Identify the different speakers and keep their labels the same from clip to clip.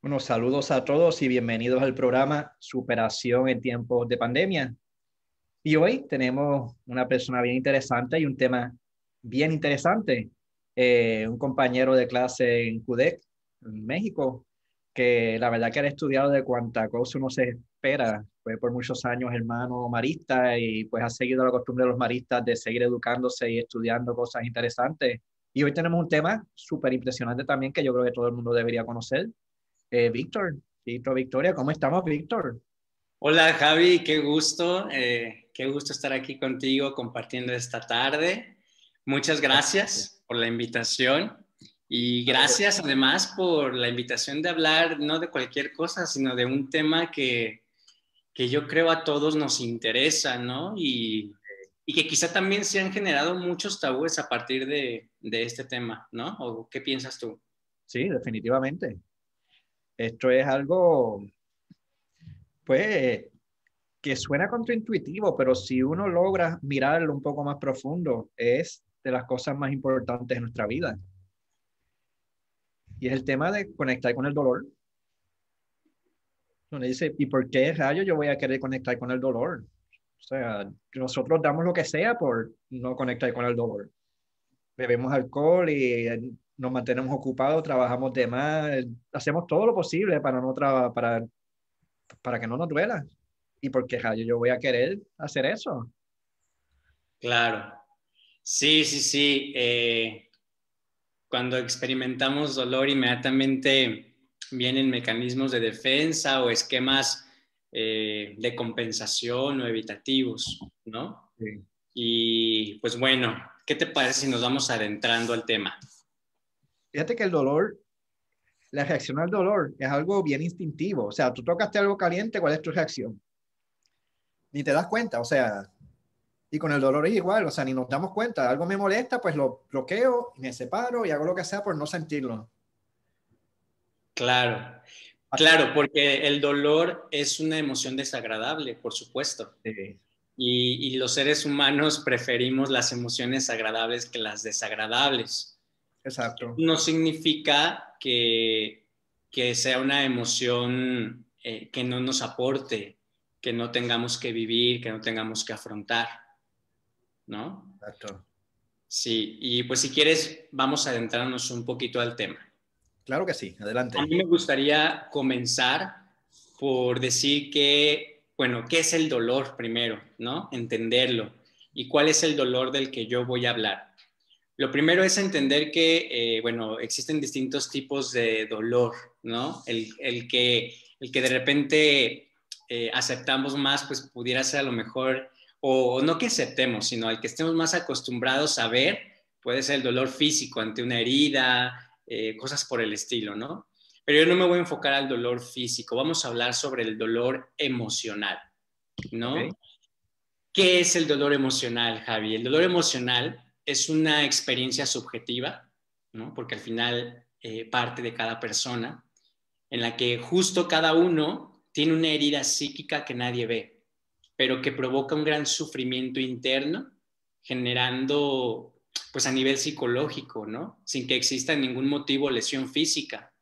Speaker 1: Bueno, saludos a todos y bienvenidos al programa Superación en tiempos de pandemia. Y hoy tenemos una persona bien interesante y un tema bien interesante. Eh, un compañero de clase en CUDEC, en México, que la verdad que ha estudiado de cuánta cosa uno se espera. Fue por muchos años hermano marista y pues ha seguido la costumbre de los maristas de seguir educándose y estudiando cosas interesantes. Y hoy tenemos un tema súper impresionante también que yo creo que todo el mundo debería conocer, eh, Víctor. Víctor, Victoria, ¿cómo estamos, Víctor?
Speaker 2: Hola, Javi, qué gusto, eh, qué gusto estar aquí contigo compartiendo esta tarde. Muchas gracias por la invitación y gracias además por la invitación de hablar no de cualquier cosa, sino de un tema que, que yo creo a todos nos interesa, ¿no? Y, y, que quizá también se han generado muchos tabúes a partir de, de este tema, ¿no? ¿O qué piensas tú?
Speaker 1: Sí, definitivamente. Esto es algo, pues, que suena contraintuitivo, pero si uno logra mirarlo un poco más profundo, es de las cosas más importantes de nuestra vida. Y es el tema de conectar con el dolor. Uno dice, ¿y por qué rayo yo voy a querer conectar con el dolor? O sea, nosotros damos lo que sea por no conectar con el dolor. Bebemos alcohol y nos mantenemos ocupados, trabajamos de más, hacemos todo lo posible para, no para, para que no nos duela. ¿Y por qué yo voy a querer hacer eso?
Speaker 2: Claro. Sí, sí, sí. Eh, cuando experimentamos dolor, inmediatamente vienen mecanismos de defensa o esquemas eh, de compensación o evitativos, ¿no? Sí. Y pues bueno, ¿qué te parece si nos vamos adentrando al tema?
Speaker 1: Fíjate que el dolor, la reacción al dolor es algo bien instintivo. O sea, tú tocaste algo caliente, ¿cuál es tu reacción? Ni te das cuenta, o sea, y con el dolor es igual, o sea, ni nos damos cuenta. Algo me molesta, pues lo bloqueo, me separo y hago lo que sea por no sentirlo.
Speaker 2: Claro, claro, porque el dolor es una emoción desagradable, por supuesto. Sí. Y, y, los seres humanos preferimos las emociones agradables que las desagradables.
Speaker 1: Exacto.
Speaker 2: No significa que, que sea una emoción eh, que no nos aporte, que no tengamos que vivir, que no tengamos que afrontar, ¿no?
Speaker 1: Exacto.
Speaker 2: Sí, y pues si quieres, vamos a adentrarnos un poquito al tema.
Speaker 1: Claro que sí, adelante.
Speaker 2: A mí me gustaría comenzar por decir que, bueno, ¿qué es el dolor primero, ¿no? Entenderlo. ¿Y cuál es el dolor del que yo voy a hablar? Lo primero es entender que, eh, bueno, existen distintos tipos de dolor, ¿no? El, que, el que de repente eh, aceptamos más, pues pudiera ser a lo mejor, o, no que aceptemos, sino al que estemos más acostumbrados a ver, puede ser el dolor físico ante una herida, eh, cosas por el estilo, ¿no? Pero yo no me voy a enfocar al dolor físico, vamos a hablar sobre el dolor emocional, ¿no? ¿Qué es el dolor emocional, Javi? El dolor emocional es una experiencia subjetiva, ¿no? porque al final eh, parte de cada persona, en la que justo cada uno tiene una herida psíquica que nadie ve, pero que provoca un gran sufrimiento interno, generando, pues a nivel psicológico, ¿no? Sin que exista ningún motivo lesión física.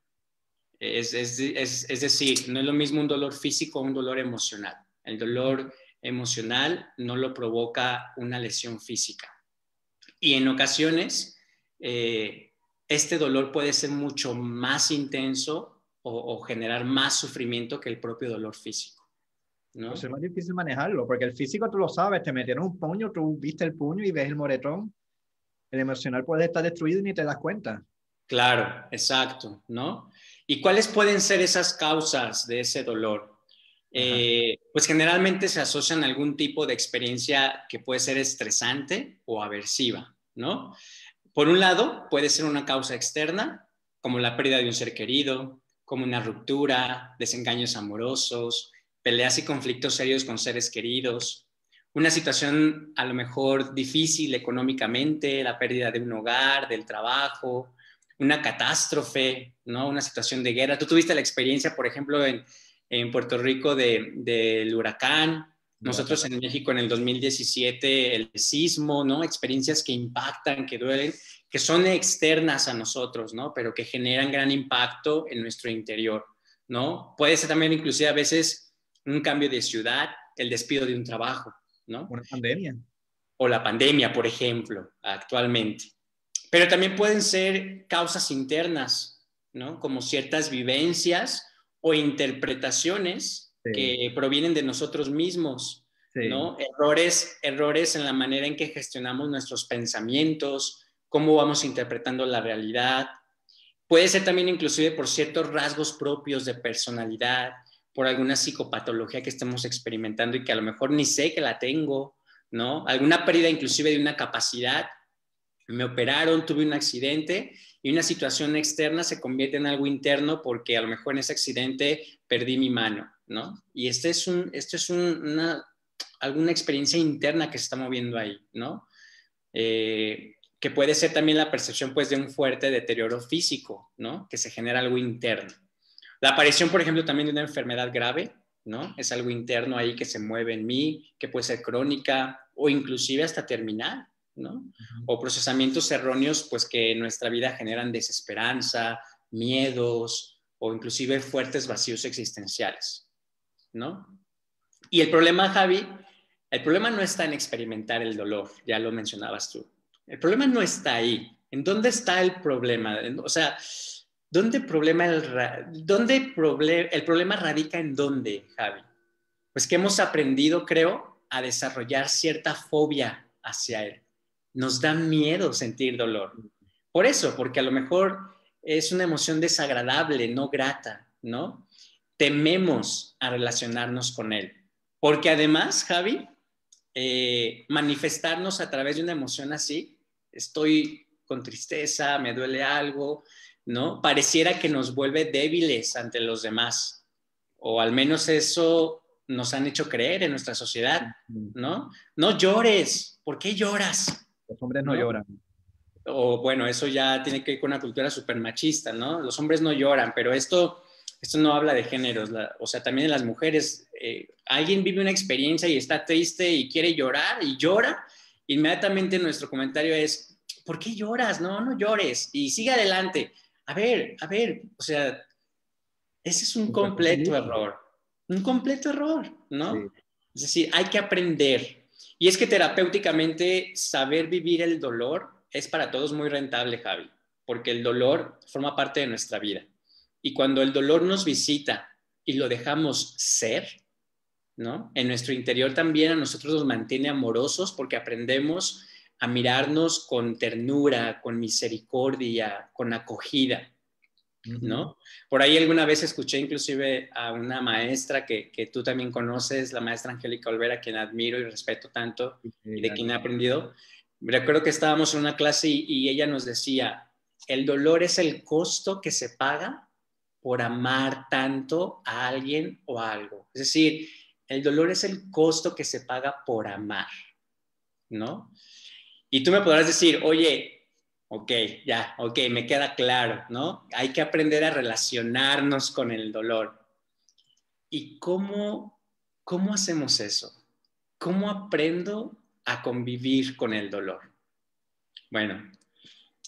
Speaker 2: Es, es decir, no es lo mismo un dolor físico o un dolor emocional. El dolor emocional no lo provoca una lesión física. Y en ocasiones, eh, este dolor puede ser mucho más intenso o, generar más sufrimiento que el propio dolor físico.
Speaker 1: ¿no? Pues es más difícil manejarlo, porque el físico tú lo sabes, te metieron un puño, tú viste el puño y ves el moretón. El emocional puede estar destruido y ni te das cuenta.
Speaker 2: Claro, exacto, ¿no? ¿Y cuáles pueden ser esas causas de ese dolor? Eh, pues generalmente se asocian a algún tipo de experiencia que puede ser estresante o aversiva, ¿no? Por un lado, puede ser una causa externa, como la pérdida de un ser querido, como una ruptura, desengaños amorosos, peleas y conflictos serios con seres queridos, una situación a lo mejor difícil económicamente, la pérdida de un hogar, del trabajo, una catástrofe, ¿no? Una situación de guerra. Tú tuviste la experiencia, por ejemplo, en, en Puerto Rico del huracán, nosotros en México en el 2017 el sismo, ¿no? Experiencias que impactan, que duelen, que son externas a nosotros, ¿no? Pero que generan gran impacto en nuestro interior. ¿no? Puede ser también inclusive a veces un cambio de ciudad, el despido de un trabajo, ¿no?
Speaker 1: Una pandemia.
Speaker 2: O la pandemia, por ejemplo, actualmente. Pero también pueden ser causas internas, ¿no? Como ciertas vivencias o interpretaciones que provienen de nosotros mismos, ¿no? Errores, errores en la manera en que gestionamos nuestros pensamientos, cómo vamos interpretando la realidad. Puede ser también inclusive por ciertos rasgos propios de personalidad, por alguna psicopatología que estemos experimentando y que a lo mejor ni sé que la tengo, ¿no? Alguna pérdida inclusive de una capacidad. Me operaron, tuve un accidente y una situación externa se convierte en algo interno porque a lo mejor en ese accidente perdí mi mano, ¿no? Y este es un, esto es una, alguna experiencia interna que se está moviendo ahí, ¿no? Eh, que puede ser también la percepción pues de un fuerte deterioro físico, ¿no? Que se genera algo interno. La aparición, por ejemplo, también de una enfermedad grave, ¿no? Es algo interno ahí que se mueve en mí, que puede ser crónica o inclusive hasta terminal, ¿no? O procesamientos erróneos, pues que en nuestra vida generan desesperanza, miedos o inclusive fuertes vacíos existenciales, ¿no? Y el problema, Javi, el problema no está en experimentar el dolor, ya lo mencionabas tú. El problema no está ahí. ¿En dónde está el problema? O sea, ¿dónde, problema el, dónde el problema radica en dónde, Javi? Pues que hemos aprendido, creo, a desarrollar cierta fobia hacia él. Nos da miedo sentir dolor. Por eso, porque a lo mejor es una emoción desagradable, no grata, ¿no? Tememos a relacionarnos con él. Porque además, Javi, eh, manifestarnos a través de una emoción así estoy con tristeza, me duele algo, ¿no? Pareciera que nos vuelve débiles ante los demás, o al menos eso nos han hecho creer en nuestra sociedad, ¿no? No llores, ¿por qué lloras?
Speaker 1: Los hombres no, lloran.
Speaker 2: O bueno, eso ya tiene que ver con una cultura súper machista, ¿no? Los hombres no lloran, pero esto, esto no habla de géneros, o sea, también en las mujeres, eh, alguien vive una experiencia y está triste y quiere llorar y llora, inmediatamente nuestro comentario es, ¿por qué lloras? No, no llores y sigue adelante. A ver, a ver, o sea, ese es un completo error, un completo error, ¿no? Es decir, hay que aprender. Y es que terapéuticamente saber vivir el dolor es para todos muy rentable, Javi, porque el dolor forma parte de nuestra vida. Y cuando el dolor nos visita y lo dejamos ser, ¿no? En nuestro interior también a nosotros nos mantiene amorosos porque aprendemos a mirarnos con ternura, con misericordia, con acogida, ¿no? Por ahí alguna vez escuché inclusive a una maestra que, tú también conoces, la maestra Angélica Olvera, quien admiro y respeto tanto y de quien he aprendido. Recuerdo que estábamos en una clase y ella nos decía, el dolor es el costo que se paga por amar tanto a alguien o a algo. Es decir, el dolor es el costo que se paga por amar, ¿no? Y tú me podrás decir, oye, ok, ya, ok, me queda claro, ¿no? Hay que aprender a relacionarnos con el dolor. ¿Y cómo, cómo hacemos eso? ¿Cómo aprendo a convivir con el dolor? Bueno,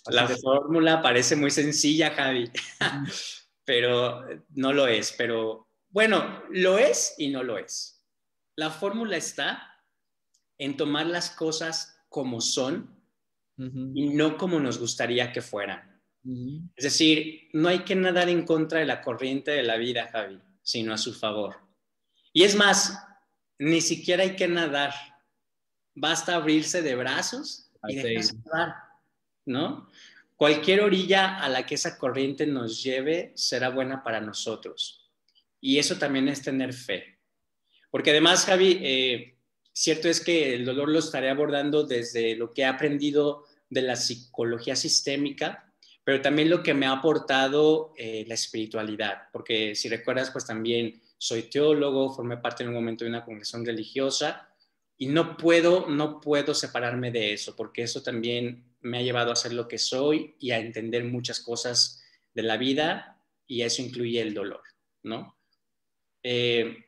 Speaker 2: la fórmula parece muy sencilla, Javi, pero no lo es, pero bueno, lo es y no lo es. La fórmula está en tomar las cosas como son y no como nos gustaría que fueran. Es decir, no hay que nadar en contra de la corriente de la vida, Javi, sino a su favor. Y es más, ni siquiera hay que nadar. Basta abrirse de brazos y dejarse nadar, ¿no? Cualquier orilla a la que esa corriente nos lleve será buena para nosotros. Y eso también es tener fe. Porque además, Javi, eh, cierto es que el dolor lo estaré abordando desde lo que he aprendido de la psicología sistémica, pero también lo que me ha aportado eh, la espiritualidad. Porque si recuerdas, pues también soy teólogo, formé parte en un momento de una congregación religiosa y no puedo, no puedo separarme de eso, porque eso también me ha llevado a ser lo que soy y a entender muchas cosas de la vida y eso incluye el dolor, ¿no? Eh,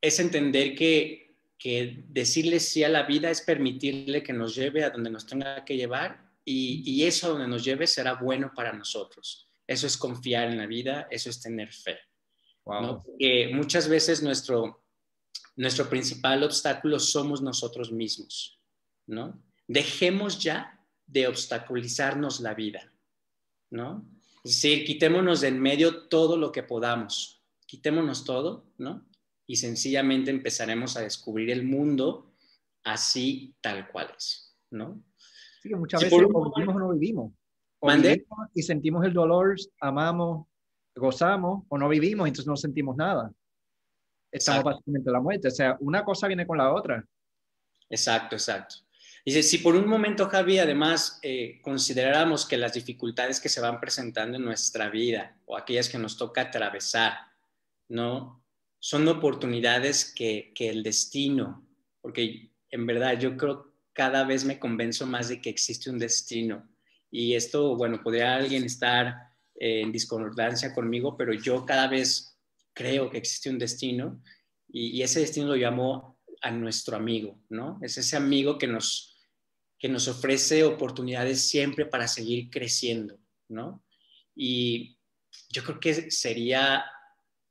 Speaker 2: es entender que, que, decirle sí a la vida es permitirle que nos lleve a donde nos tenga que llevar y, y eso donde nos lleve será bueno para nosotros. eso es confiar en la vida, eso es tener fe. Porque muchas veces nuestro, nuestro principal obstáculo somos nosotros mismos, ¿no? Dejemos ya de obstaculizarnos la vida, ¿no? Es decir, quitémonos de en medio todo lo que podamos, quitémonos todo, ¿no? Y sencillamente empezaremos a descubrir el mundo así tal cual es, ¿no?
Speaker 1: Sí, muchas veces vivimos o no vivimos. O vivimos y sentimos el dolor, amamos, gozamos o no vivimos, entonces no sentimos nada. Estamos básicamente la muerte. O sea, una cosa viene con la otra.
Speaker 2: Exacto, exacto. Dice, si por un momento, Javi, además eh, consideráramos que las dificultades que se van presentando en nuestra vida o aquellas que nos toca atravesar, ¿no? Son oportunidades que, que el destino, porque en verdad yo creo cada vez me convenzo más de que existe un destino. Y esto, bueno, podría alguien estar en discordancia conmigo, pero yo cada vez creo que existe un destino y, ese destino lo llamo a nuestro amigo, ¿no? Es ese amigo que nos, que nos ofrece oportunidades siempre para seguir creciendo, ¿no? Y yo creo que sería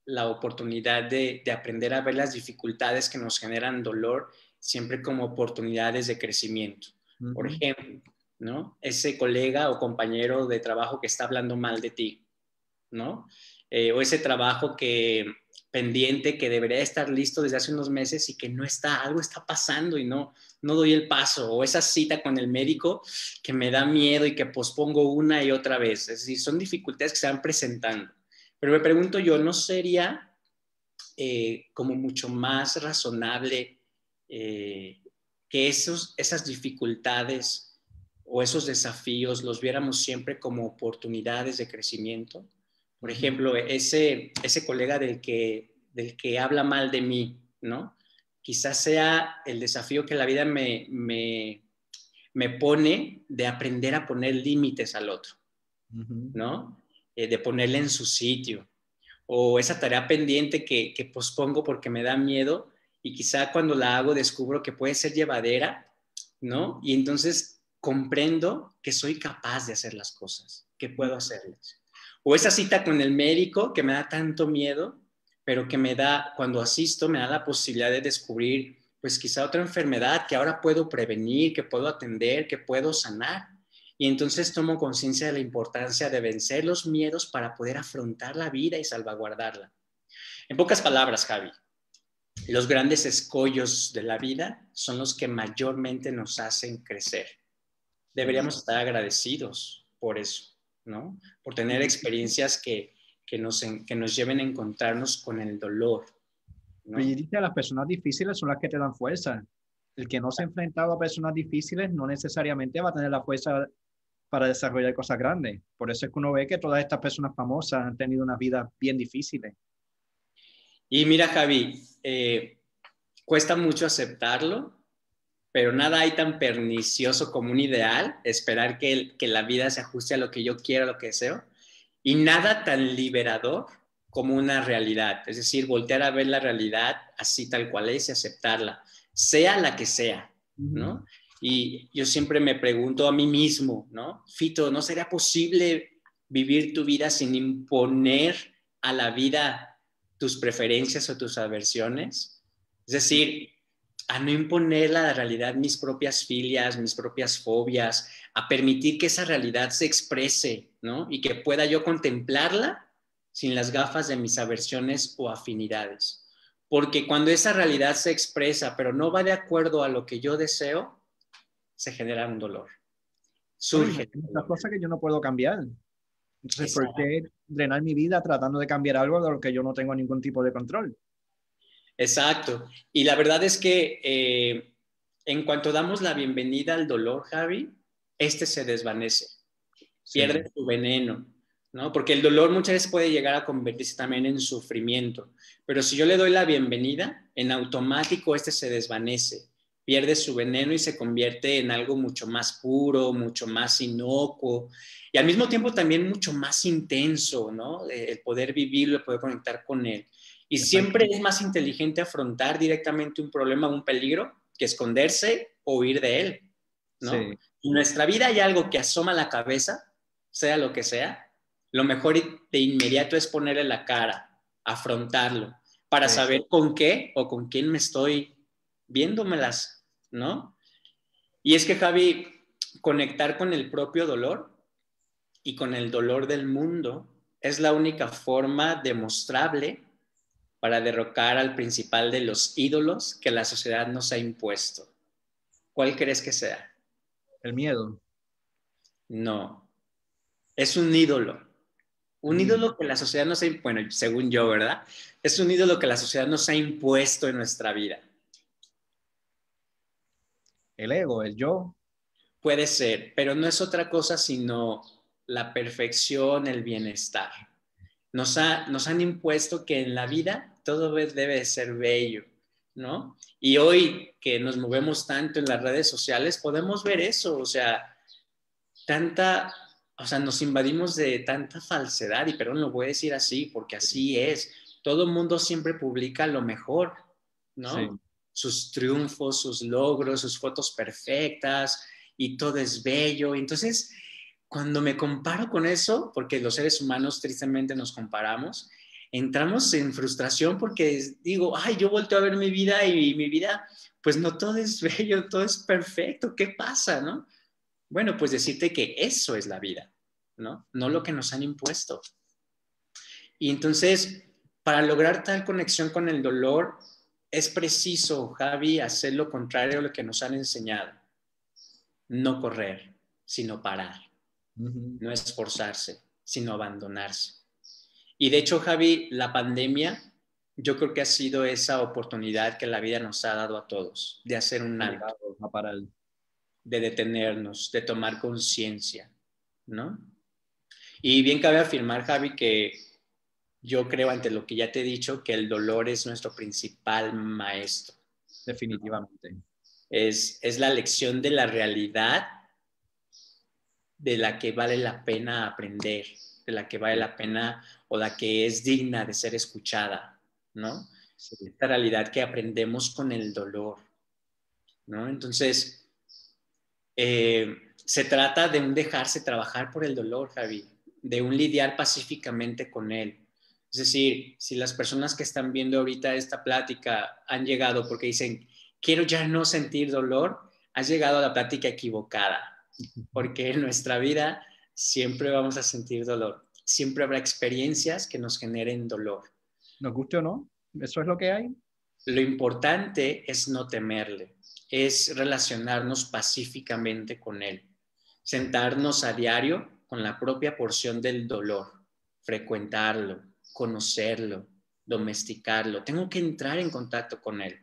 Speaker 2: la oportunidad de, de aprender a ver las dificultades que nos generan dolor siempre como oportunidades de crecimiento. Por ejemplo, ¿no? Ese colega o compañero de trabajo que está hablando mal de ti, ¿no? Eh, o ese trabajo que pendiente que debería estar listo desde hace unos meses y que no está, algo está pasando y no, no doy el paso, o esa cita con el médico que me da miedo y que pospongo una y otra vez. Es decir, son dificultades que se van presentando. Pero me pregunto yo, ¿no sería eh, como mucho más razonable eh, que esos, esas dificultades o esos desafíos los viéramos siempre como oportunidades de crecimiento. Por ejemplo, ese, ese colega del que, del que habla mal de mí, ¿no? Quizás sea el desafío que la vida me, me, me pone de aprender a poner límites al otro, ¿no? Eh, de ponerle en su sitio. O esa tarea pendiente que, que pospongo porque me da miedo y quizá cuando la hago descubro que puede ser llevadera, ¿no? Y entonces comprendo que soy capaz de hacer las cosas, que puedo hacerlas. O esa cita con el médico que me da tanto miedo, pero que me da, cuando asisto, me da la posibilidad de descubrir, pues quizá otra enfermedad que ahora puedo prevenir, que puedo atender, que puedo sanar. Y entonces tomo conciencia de la importancia de vencer los miedos para poder afrontar la vida y salvaguardarla. En pocas palabras, Javi, los grandes escollos de la vida son los que mayormente nos hacen crecer deberíamos estar agradecidos por eso, ¿no? Por tener experiencias que, que, nos, que nos lleven a encontrarnos con el dolor.
Speaker 1: ¿no? Y dice, las personas difíciles son las que te dan fuerza. El que no se ha enfrentado a personas difíciles no necesariamente va a tener la fuerza para desarrollar cosas grandes. Por eso es que uno ve que todas estas personas famosas han tenido una vida bien difíciles.
Speaker 2: Y mira, Javi, eh, cuesta mucho aceptarlo, pero nada hay tan pernicioso como un ideal, esperar que, que la vida se ajuste a lo que yo quiero, a lo que deseo, y nada tan liberador como una realidad, es decir, voltear a ver la realidad así tal cual es y aceptarla, sea la que sea, ¿no? Y yo siempre me pregunto a mí mismo, ¿no? Fito, ¿no sería posible vivir tu vida sin imponer a la vida tus preferencias o tus aversiones? Es decir, a no imponer la realidad mis propias filias, mis propias fobias, a permitir que esa realidad se exprese, ¿no? Y que pueda yo contemplarla sin las gafas de mis aversiones o afinidades. Porque cuando esa realidad se expresa, pero no va de acuerdo a lo que yo deseo, se genera un dolor.
Speaker 1: Surge. Una cosa que yo no puedo cambiar. Entonces, ¿por qué drenar mi vida tratando de cambiar algo de lo que yo no tengo ningún tipo de control?
Speaker 2: Exacto. Y la verdad es que eh, en cuanto damos la bienvenida al dolor, Javi, este se desvanece, pierde su veneno, ¿no? Porque el dolor muchas veces puede llegar a convertirse también en sufrimiento, pero si yo le doy la bienvenida, en automático este se desvanece, pierde su veneno y se convierte en algo mucho más puro, mucho más inocuo y al mismo tiempo también mucho más intenso, ¿no? El poder vivirlo, el poder conectar con él. Y siempre es más inteligente afrontar directamente un problema, un peligro, que esconderse o huir de él. ¿no? En nuestra vida hay algo que asoma la cabeza, sea lo que sea, lo mejor de inmediato es ponerle la cara, afrontarlo, para saber con qué o con quién me estoy viéndomelas, ¿no? Y es que, Javi, conectar con el propio dolor y con el dolor del mundo es la única forma demostrable para derrocar al principal de los ídolos que la sociedad nos ha impuesto. ¿Cuál crees que sea?
Speaker 1: El miedo.
Speaker 2: No, es un ídolo. Un mm. ídolo que la sociedad nos ha, bueno, según yo, ¿verdad? Es un ídolo que la sociedad nos ha impuesto en nuestra vida.
Speaker 1: El ego, el yo.
Speaker 2: Puede ser, pero no es otra cosa sino la perfección, el bienestar. Nos, nos han impuesto que en la vida todo debe ser bello, ¿no? Y hoy que nos movemos tanto en las redes sociales, podemos ver eso, o sea, tanta, o sea, nos invadimos de tanta falsedad, y perdón, lo voy a decir así, porque así es. Todo mundo siempre publica lo mejor, ¿no? Sus triunfos, sus logros, sus fotos perfectas, y todo es bello. Entonces, cuando me comparo con eso, porque los seres humanos tristemente nos comparamos, entramos en frustración porque digo, ay, yo volteo a ver mi vida y mi vida, pues no todo es bello, todo es perfecto, ¿qué pasa, no? Bueno, pues decirte que eso es la vida, ¿no? No lo que nos han impuesto. Y entonces, para lograr tal conexión con el dolor, es preciso, Javi, hacer lo contrario a lo que nos han enseñado. No correr, sino parar no esforzarse, sino abandonarse. Y de hecho, Javi, la pandemia yo creo que ha sido esa oportunidad que la vida nos ha dado a todos, de hacer un alto, de detenernos, de tomar conciencia, ¿no? Y bien cabe afirmar, Javi, que yo creo ante lo que ya te he dicho, que el dolor es nuestro principal maestro.
Speaker 1: Definitivamente.
Speaker 2: Es, es la lección de la realidad de la que vale la pena aprender, de la que vale la pena o la que es digna de ser escuchada, ¿no? Esta realidad que aprendemos con el dolor, ¿no? Entonces, eh, se trata de un dejarse trabajar por el dolor, Javi, de un lidiar pacíficamente con él. Es decir, si las personas que están viendo ahorita esta plática han llegado porque dicen, quiero ya no sentir dolor, has llegado a la plática equivocada porque en nuestra vida siempre vamos a sentir dolor, siempre habrá experiencias que nos generen dolor.
Speaker 1: ¿Nos guste o no? ¿Eso es lo que hay?
Speaker 2: Lo importante es no temerle, es relacionarnos pacíficamente con él, sentarnos a diario con la propia porción del dolor, frecuentarlo, conocerlo, domesticarlo. Tengo que entrar en contacto con él,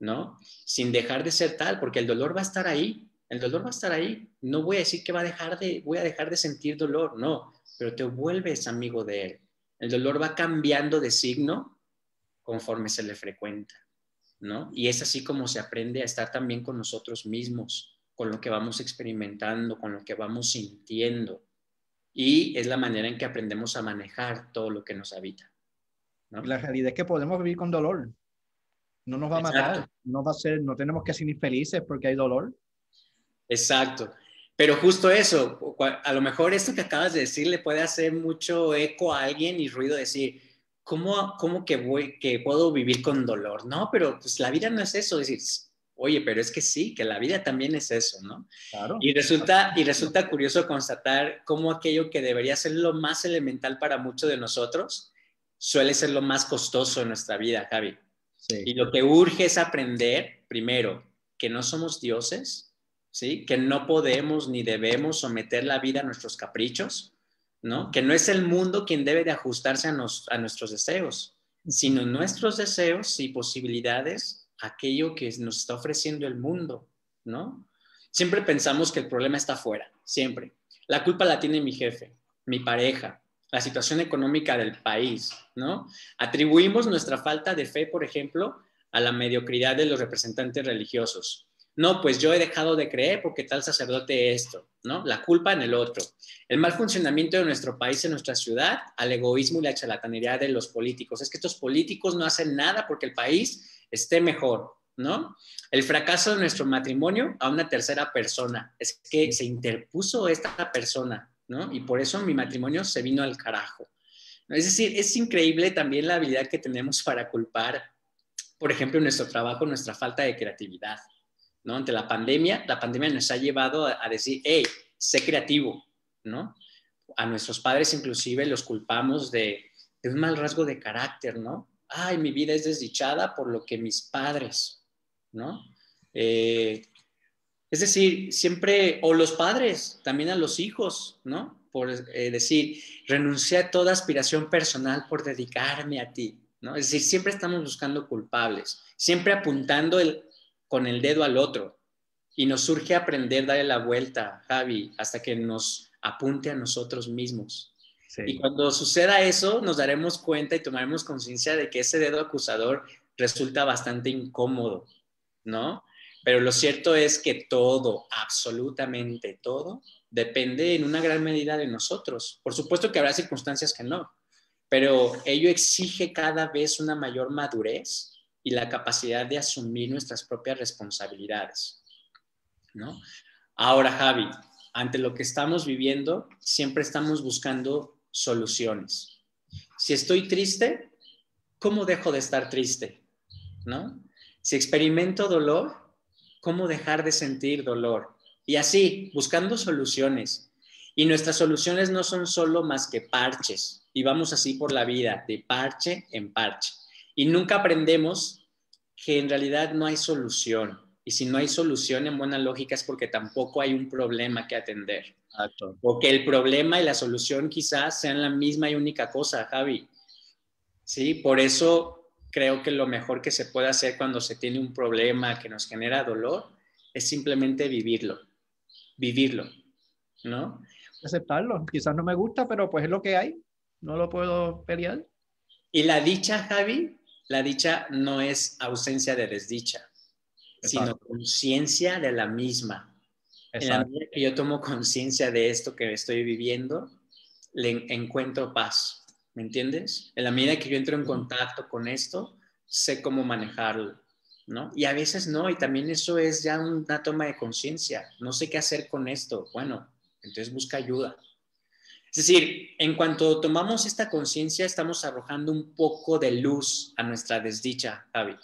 Speaker 2: ¿no? Sin dejar de ser tal, porque el dolor va a estar ahí, el dolor va a estar ahí. No voy a decir que va a dejar de, voy a dejar de sentir dolor, no, pero te vuelves amigo de él. El dolor va cambiando de signo conforme se le frecuenta, ¿no? Y es así como se aprende a estar también con nosotros mismos, con lo que vamos experimentando, con lo que vamos sintiendo. Y es la manera en que aprendemos a manejar todo lo que nos habita.
Speaker 1: La realidad es que podemos vivir con dolor. No nos va a matar, no va a ser, no tenemos que ser infelices porque hay dolor.
Speaker 2: Exacto. Pero justo eso, a lo mejor esto que acabas de decir le puede hacer mucho eco a alguien y ruido decir, ¿cómo, cómo que, voy, que puedo vivir con dolor? No, pero pues la vida no es eso, decir, oye, pero es que sí, que la vida también es eso, ¿no? Claro. Y resulta, y resulta curioso constatar cómo aquello que debería ser lo más elemental para muchos de nosotros suele ser lo más costoso en nuestra vida, Javi. Sí. Y lo que urge es aprender, primero, que no somos dioses, ¿sí? Que no podemos ni debemos someter la vida a nuestros caprichos, ¿no? Que no es el mundo quien debe de ajustarse a, a nuestros deseos, sino nuestros deseos y posibilidades, aquello que nos está ofreciendo el mundo, ¿no? Siempre pensamos que el problema está afuera, siempre. La culpa la tiene mi jefe, mi pareja, la situación económica del país, ¿no? Atribuimos nuestra falta de fe, por ejemplo, a la mediocridad de los representantes religiosos, no, pues yo he dejado de creer porque tal sacerdote esto, ¿no? La culpa en el otro. El mal funcionamiento de nuestro país, en nuestra ciudad, al egoísmo y la charlatanería de los políticos. Es que estos políticos no hacen nada porque el país esté mejor, ¿no? El fracaso de nuestro matrimonio a una tercera persona. Es que se interpuso esta persona, ¿no? Y por eso mi matrimonio se vino al carajo. Es decir, es increíble también la habilidad que tenemos para culpar, por ejemplo, nuestro trabajo, nuestra falta de creatividad, ¿no? Ante la pandemia, la pandemia nos ha llevado a, decir, hey, sé creativo, ¿no? A nuestros padres inclusive los culpamos de, un mal rasgo de carácter, ¿no? Ay, mi vida es desdichada por lo que mis padres, ¿no? Eh, es decir, siempre, o los padres, también a los hijos, ¿no? Por eh, decir, renuncié a toda aspiración personal por dedicarme a ti, ¿no? Es decir, siempre estamos buscando culpables, siempre apuntando el, con el dedo al otro. Y nos surge aprender, darle la vuelta, Javi, hasta que nos apunte a nosotros mismos. Y cuando suceda eso, nos daremos cuenta y tomaremos conciencia de que ese dedo acusador resulta bastante incómodo, ¿no? Pero lo cierto es que todo, absolutamente todo, depende en una gran medida de nosotros. Por supuesto que habrá circunstancias que no, pero ello exige cada vez una mayor madurez y la capacidad de asumir nuestras propias responsabilidades. ¿no? Ahora, Javi, ante lo que estamos viviendo, siempre estamos buscando soluciones. Si estoy triste, ¿cómo dejo de estar triste? ¿No? Si experimento dolor, cómo dejar de sentir dolor. Y así, buscando soluciones. Y nuestras soluciones no son solo más que parches. Y vamos así por la vida, de parche en parche. Y nunca aprendemos que en realidad no hay solución. Y si no hay solución en buena lógica es porque tampoco hay un problema que atender. O que el problema y la solución quizás sean la misma y única cosa, Javi. Sí, por eso creo que lo mejor que se puede hacer cuando se tiene un problema que nos genera dolor es simplemente vivirlo, vivirlo, ¿no?
Speaker 1: Aceptarlo. Quizás no me gusta, pero pues es lo que hay. No lo puedo pelear.
Speaker 2: Y la dicha, Javi, la dicha no es ausencia de desdicha, sino conciencia de la misma. En la medida que yo tomo conciencia de esto que estoy viviendo, le encuentro paz. ¿Me entiendes? En la medida que yo entro en contacto con esto, sé cómo manejarlo, ¿no? Y a veces no, y también eso es ya una toma de conciencia. No sé qué hacer con esto. Bueno, entonces busca ayuda. Es decir, en cuanto tomamos esta conciencia, estamos arrojando un poco de luz a nuestra desdicha, Javi.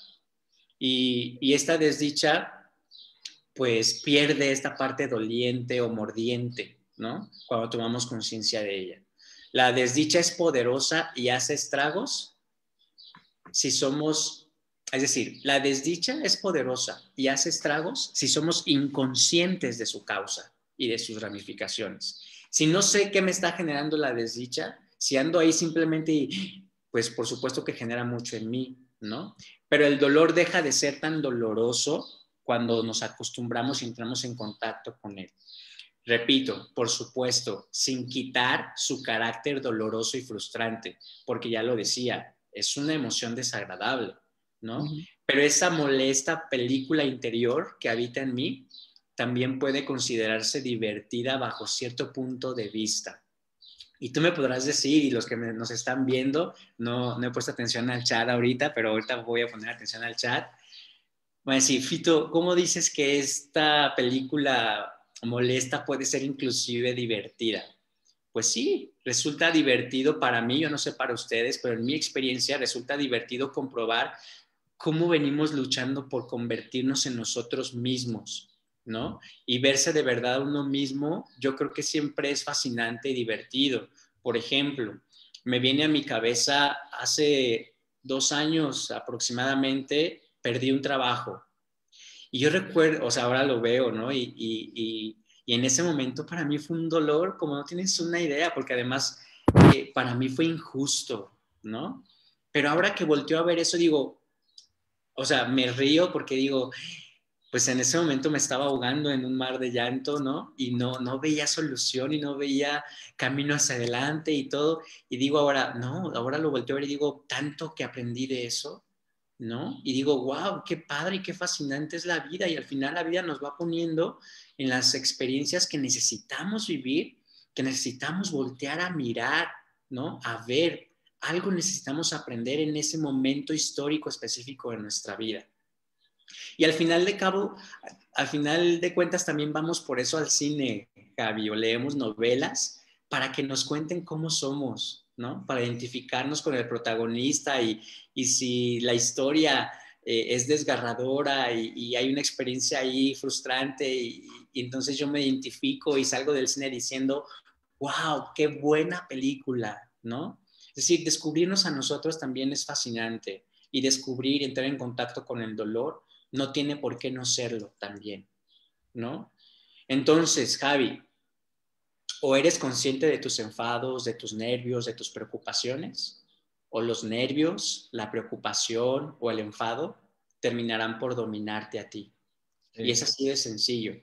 Speaker 2: Y, y esta desdicha, pues pierde esta parte doliente o mordiente, ¿no? Cuando tomamos conciencia de ella. La desdicha es poderosa y hace estragos si somos, es decir, la desdicha es poderosa y hace estragos si somos inconscientes de su causa y de sus ramificaciones. Si no sé qué me está generando la desdicha, si ando ahí simplemente y, pues por supuesto que genera mucho en mí, ¿no? Pero el dolor deja de ser tan doloroso cuando nos acostumbramos y entramos en contacto con él. Repito, por supuesto, sin quitar su carácter doloroso y frustrante, porque ya lo decía, es una emoción desagradable, ¿no? Pero esa molesta película interior que habita en mí también puede considerarse divertida bajo cierto punto de vista. Y tú me podrás decir, y los que nos están viendo, no, no he puesto atención al chat ahorita, pero ahorita voy a poner atención al chat. Bueno, sí, Fito, ¿cómo dices que esta película molesta puede ser inclusive divertida. Pues sí, resulta divertido para mí, yo no sé para ustedes, pero en mi experiencia resulta divertido comprobar cómo venimos luchando por convertirnos en nosotros mismos, ¿no? Y verse de verdad uno mismo, yo creo que siempre es fascinante y divertido. Por ejemplo, me viene a mi cabeza hace dos años aproximadamente, perdí un trabajo y yo recuerdo, o sea, ahora lo veo, ¿no? Y, y, y, en ese momento para mí fue un dolor, como no tienes una idea, porque además eh, para mí fue injusto, ¿no? Pero ahora que volteo a ver eso, digo, o sea, me río porque digo, pues en ese momento me estaba ahogando en un mar de llanto, ¿no? Y no, no veía solución y no veía camino hacia adelante y todo. Y digo ahora, no, ahora lo volteo a ver y digo, tanto que aprendí de eso, ¿no? Y digo, wow, qué padre y qué fascinante es la vida. Y al final la vida nos va poniendo en las experiencias que necesitamos vivir, que necesitamos voltear a mirar, ¿no? A ver, algo necesitamos aprender en ese momento histórico específico de nuestra vida. Y al final de cabo, al final de cuentas también vamos por eso al cine, Javi, o leemos novelas para que nos cuenten cómo somos, ¿no? Para identificarnos con el protagonista y, y si la historia eh, es desgarradora y, hay una experiencia ahí frustrante y, entonces yo me identifico y salgo del cine diciendo, wow, qué buena película, ¿no? Es decir, descubrirnos a nosotros también es fascinante y descubrir y entrar en contacto con el dolor no tiene por qué no serlo también, ¿no? Entonces, Javi, o eres consciente de tus enfados, de tus nervios, de tus preocupaciones, o los nervios, la preocupación o el enfado terminarán por dominarte a ti. Y es así de sencillo.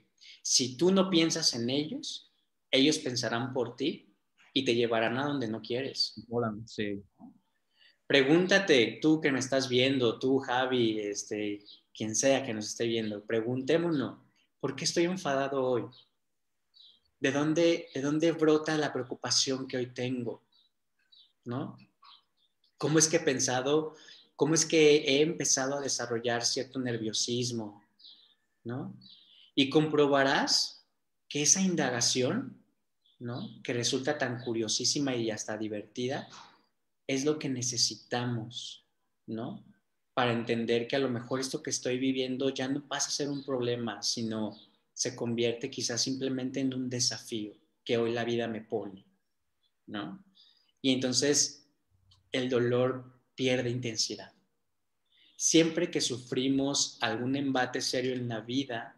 Speaker 2: Si tú no piensas en ellos, ellos pensarán por ti y te llevarán a donde no quieres.
Speaker 1: Sí.
Speaker 2: Pregúntate, tú que me estás viendo, tú, Javi, este, quien sea que nos esté viendo, preguntémonos, ¿por qué estoy enfadado hoy? ¿De dónde, ¿De dónde brota la preocupación que hoy tengo? ¿No? ¿Cómo es que he pensado, cómo es que he empezado a desarrollar cierto nerviosismo? ¿No? Y comprobarás que esa indagación, ¿no? Que resulta tan curiosísima y hasta divertida, es lo que necesitamos, ¿no? Para entender que a lo mejor esto que estoy viviendo ya no pasa a ser un problema, sino se convierte quizás simplemente en un desafío que hoy la vida me pone, ¿no? Y entonces el dolor pierde intensidad. Siempre que sufrimos algún embate serio en la vida,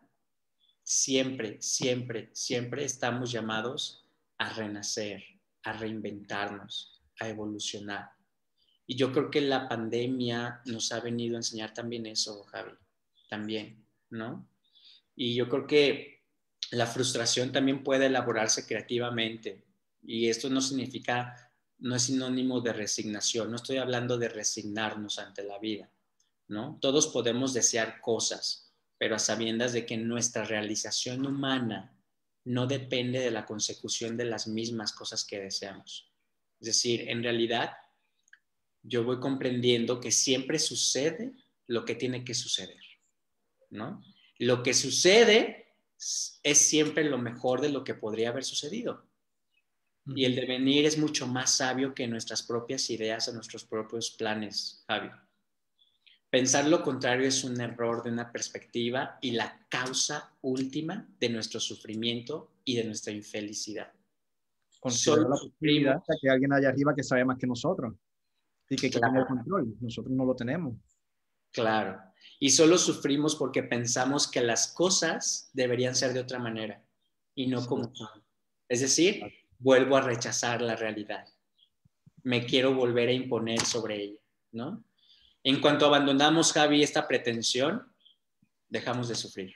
Speaker 2: siempre, siempre, siempre estamos llamados a renacer, a reinventarnos, a evolucionar. Y yo creo que la pandemia nos ha venido a enseñar también eso, Javi, también, ¿no? Y yo creo que la frustración también puede elaborarse creativamente. Y esto no significa, no es sinónimo de resignación. No estoy hablando de resignarnos ante la vida, ¿no? Todos podemos desear cosas, pero a sabiendas de que nuestra realización humana no depende de la consecución de las mismas cosas que deseamos. Es decir, en realidad, yo voy comprendiendo que siempre sucede lo que tiene que suceder, ¿no? Lo que sucede es siempre lo mejor de lo que podría haber sucedido. Y el devenir es mucho más sabio que nuestras propias ideas o nuestros propios planes, Javi. Pensar lo contrario es un error de una perspectiva y la causa última de nuestro sufrimiento y de nuestra infelicidad.
Speaker 1: Solo la posibilidad de que alguien allá arriba que sabe más que nosotros y que, tiene el control. Nosotros no lo tenemos.
Speaker 2: Claro. Y solo sufrimos porque pensamos que las cosas deberían ser de otra manera y no como son. Es decir, vuelvo a rechazar la realidad. Me quiero volver a imponer sobre ella, ¿no? En cuanto abandonamos, Javi, esta pretensión, dejamos de sufrir.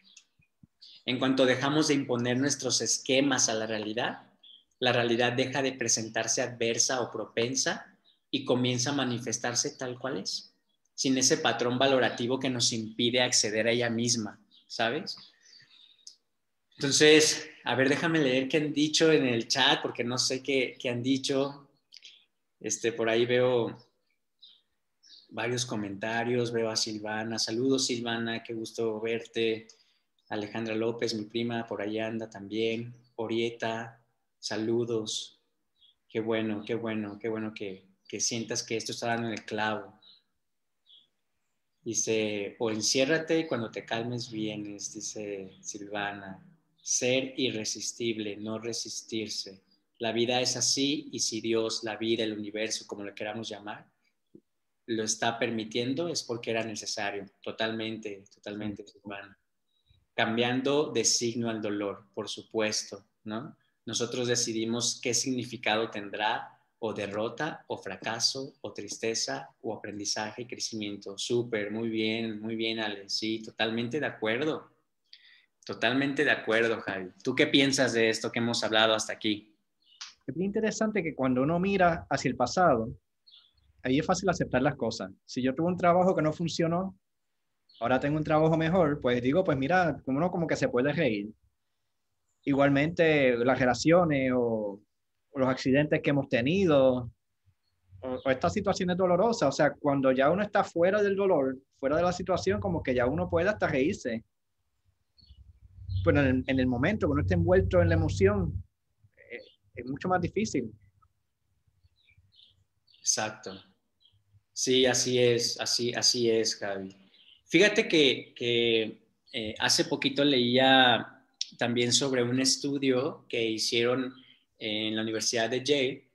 Speaker 2: En cuanto dejamos de imponer nuestros esquemas a la realidad, la realidad deja de presentarse adversa o propensa y comienza a manifestarse tal cual es sin ese patrón valorativo que nos impide acceder a ella misma, ¿sabes? Entonces, a ver, déjame leer qué han dicho en el chat, porque no sé qué, han dicho. Este, por ahí veo varios comentarios, veo a Silvana. Saludos, Silvana, qué gusto verte. Alejandra López, mi prima, por ahí anda también. Orieta, saludos. Qué bueno, qué bueno, qué bueno que, que sientas que esto está dando en el clavo. Dice, o enciérrate y cuando te calmes vienes, dice Silvana. Ser irresistible, no resistirse. La vida es así y si Dios, la vida, el universo, como le queramos llamar, lo está permitiendo es porque era necesario. Totalmente, totalmente, Silvana. Cambiando de signo al dolor, por supuesto, ¿no? Nosotros decidimos qué significado tendrá o derrota o fracaso o tristeza o aprendizaje y crecimiento. Súper, muy bien, muy bien, Ale. Sí, totalmente de acuerdo. Totalmente de acuerdo, Javi. ¿Tú qué piensas de esto que hemos hablado hasta aquí?
Speaker 1: Es interesante que cuando uno mira hacia el pasado, ahí es fácil aceptar las cosas. Si yo tuve un trabajo que no funcionó, ahora tengo un trabajo mejor, pues digo, pues mira, uno como que se puede reír. Igualmente, las relaciones o los accidentes que hemos tenido, o, estas situaciones dolorosas, o sea, cuando ya uno está fuera del dolor, fuera de la situación, como que ya uno puede hasta reírse. Pero en el, momento que uno está envuelto en la emoción, eh, es mucho más difícil.
Speaker 2: Exacto. Sí, así es, así, así es, Javi. Fíjate que, eh, hace poquito leía también sobre un estudio que hicieron en la Universidad de Yale,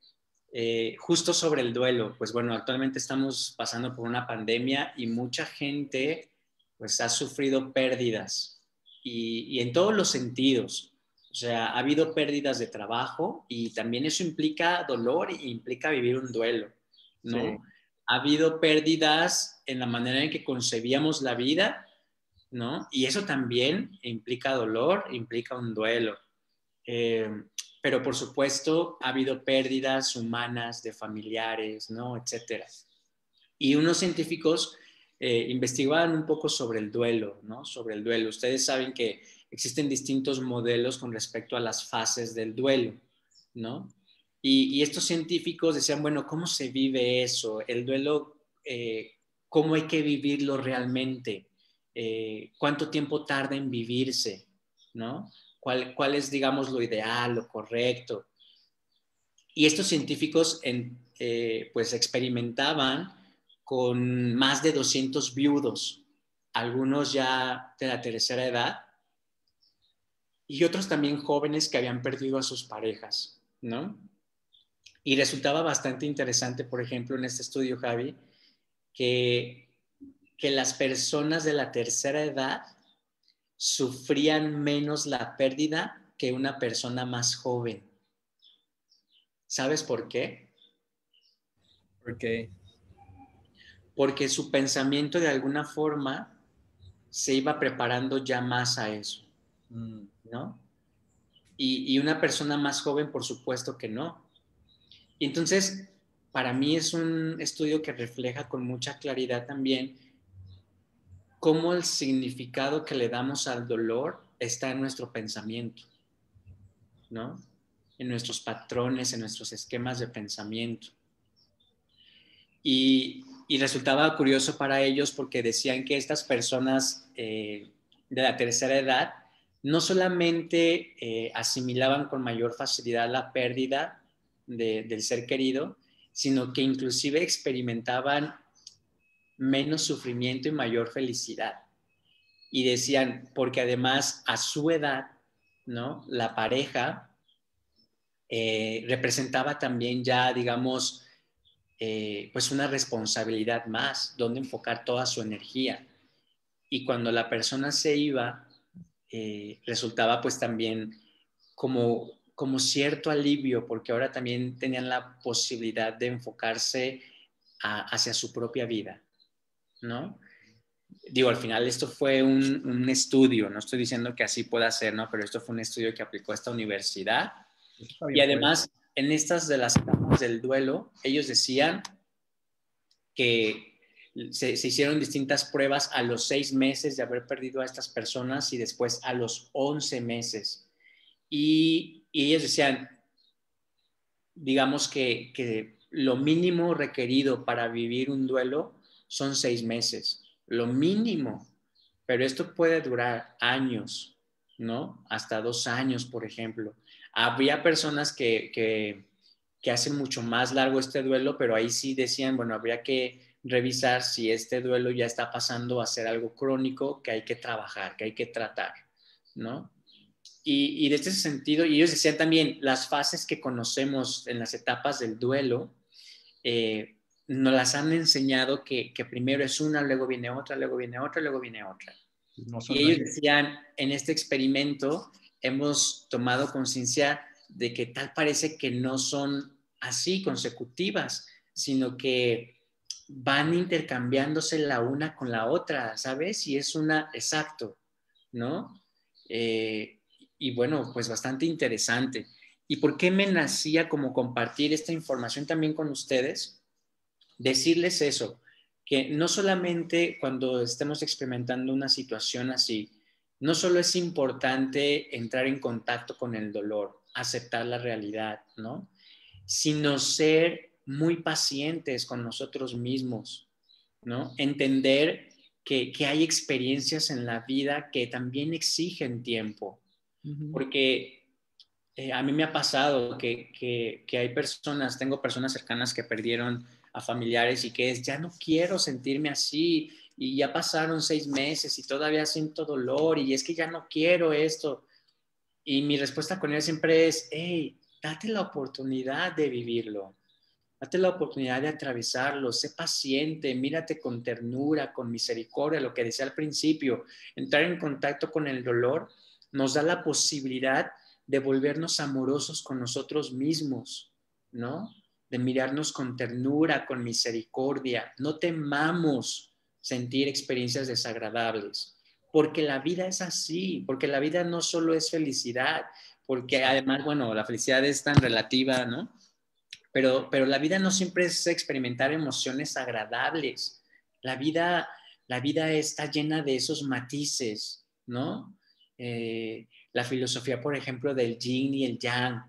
Speaker 2: eh, justo sobre el duelo. Pues bueno, actualmente estamos pasando por una pandemia y mucha gente pues ha sufrido pérdidas y, en todos los sentidos. O sea, ha habido pérdidas de trabajo y también eso implica dolor e implica vivir un duelo, ¿no? Ha habido pérdidas en la manera en que concebíamos la vida, ¿no? Y eso también implica dolor, implica un duelo. Eh, pero por supuesto ha habido pérdidas humanas de familiares, ¿no? Etcétera. Y unos científicos eh, investigaban un poco sobre el duelo, ¿no? Sobre el duelo. Ustedes saben que existen distintos modelos con respecto a las fases del duelo, ¿no? Y, estos científicos decían, bueno, ¿cómo se vive eso? El duelo, eh, ¿cómo hay que vivirlo realmente? Eh, ¿Cuánto tiempo tarda en vivirse? ¿No? ¿Cuál, ¿Cuál, es, digamos, lo ideal, lo correcto? Y estos científicos, pues, experimentaban con más de 200 viudos, algunos ya de la tercera edad y otros también jóvenes que habían perdido a sus parejas, ¿no? Y resultaba bastante interesante, por ejemplo, en este estudio, Javi, que, que las personas de la tercera edad sufrían menos la pérdida que una persona más joven. ¿Sabes por qué?
Speaker 1: Porque
Speaker 2: porque su pensamiento de alguna forma se iba preparando ya más a eso, mm. ¿no? Y, una persona más joven, por supuesto que no. Y entonces, para mí es un estudio que refleja con mucha claridad también cómo el significado que le damos al dolor está en nuestro pensamiento, ¿no? En nuestros patrones, en nuestros esquemas de pensamiento. Y, resultaba curioso para ellos porque decían que estas personas eh, de la tercera edad no solamente eh, asimilaban con mayor facilidad la pérdida del ser querido, sino que inclusive experimentaban menos sufrimiento y mayor felicidad. Y decían, porque además a su edad, ¿no? La pareja eh, representaba también ya, digamos, eh, pues una responsabilidad más, donde enfocar toda su energía. Y cuando la persona se iba, eh, resultaba pues también como, como cierto alivio, porque ahora también tenían la posibilidad de enfocarse hacia su propia vida, ¿no? Digo, al final esto fue un, un, estudio, no estoy diciendo que así pueda ser, ¿no? Pero esto fue un estudio que aplicó esta universidad. Y además, en estas de las etapas del duelo, ellos decían que se, hicieron distintas pruebas a los seis meses de haber perdido a estas personas y después a los once meses. Y, ellos decían, digamos que, que lo mínimo requerido para vivir un duelo son seis meses, lo mínimo, pero esto puede durar años, ¿no? Hasta dos años, por ejemplo. Había personas que, que, hacen mucho más largo este duelo, pero ahí sí decían, bueno, habría que revisar si este duelo ya está pasando a ser algo crónico que hay que trabajar, que hay que tratar, ¿no? Y, y de este sentido, y ellos decían también, las fases que conocemos en las etapas del duelo, eh, nos las han enseñado que, que, primero es una, luego viene otra, luego viene otra, luego viene otra. y ellos decían, en este experimento, hemos tomado conciencia de que tal parece que no son así consecutivas, sino que van intercambiándose la una con la otra, ¿sabes? Y es una, exacto, ¿no? Eh, y bueno, pues bastante interesante. ¿Y por qué me nacía como compartir esta información también con ustedes? Decirles eso, que no solamente cuando estemos experimentando una situación así, no solo es importante entrar en contacto con el dolor, aceptar la realidad, ¿no? Sino ser muy pacientes con nosotros mismos, ¿no? Entender que, hay experiencias en la vida que también exigen tiempo, porque eh, a mí me ha pasado que, que, hay personas, tengo personas cercanas que perdieron a familiares y que es, ya no quiero sentirme así y ya pasaron seis meses y todavía siento dolor y es que ya no quiero esto. Y mi respuesta con él siempre es, hey, date la oportunidad de vivirlo, date la oportunidad de atravesarlo, sé paciente, mírate con ternura, con misericordia, lo que decía al principio, entrar en contacto con el dolor nos da la posibilidad de volvernos amorosos con nosotros mismos, ¿no? De mirarnos con ternura, con misericordia. No temamos sentir experiencias desagradables, porque la vida es así, porque la vida no solo es felicidad, porque además, bueno, la felicidad es tan relativa, ¿no? Pero, pero la vida no siempre es experimentar emociones agradables. La vida, la vida está llena de esos matices, ¿no? Eh, la filosofía, por ejemplo, del yin y el yang,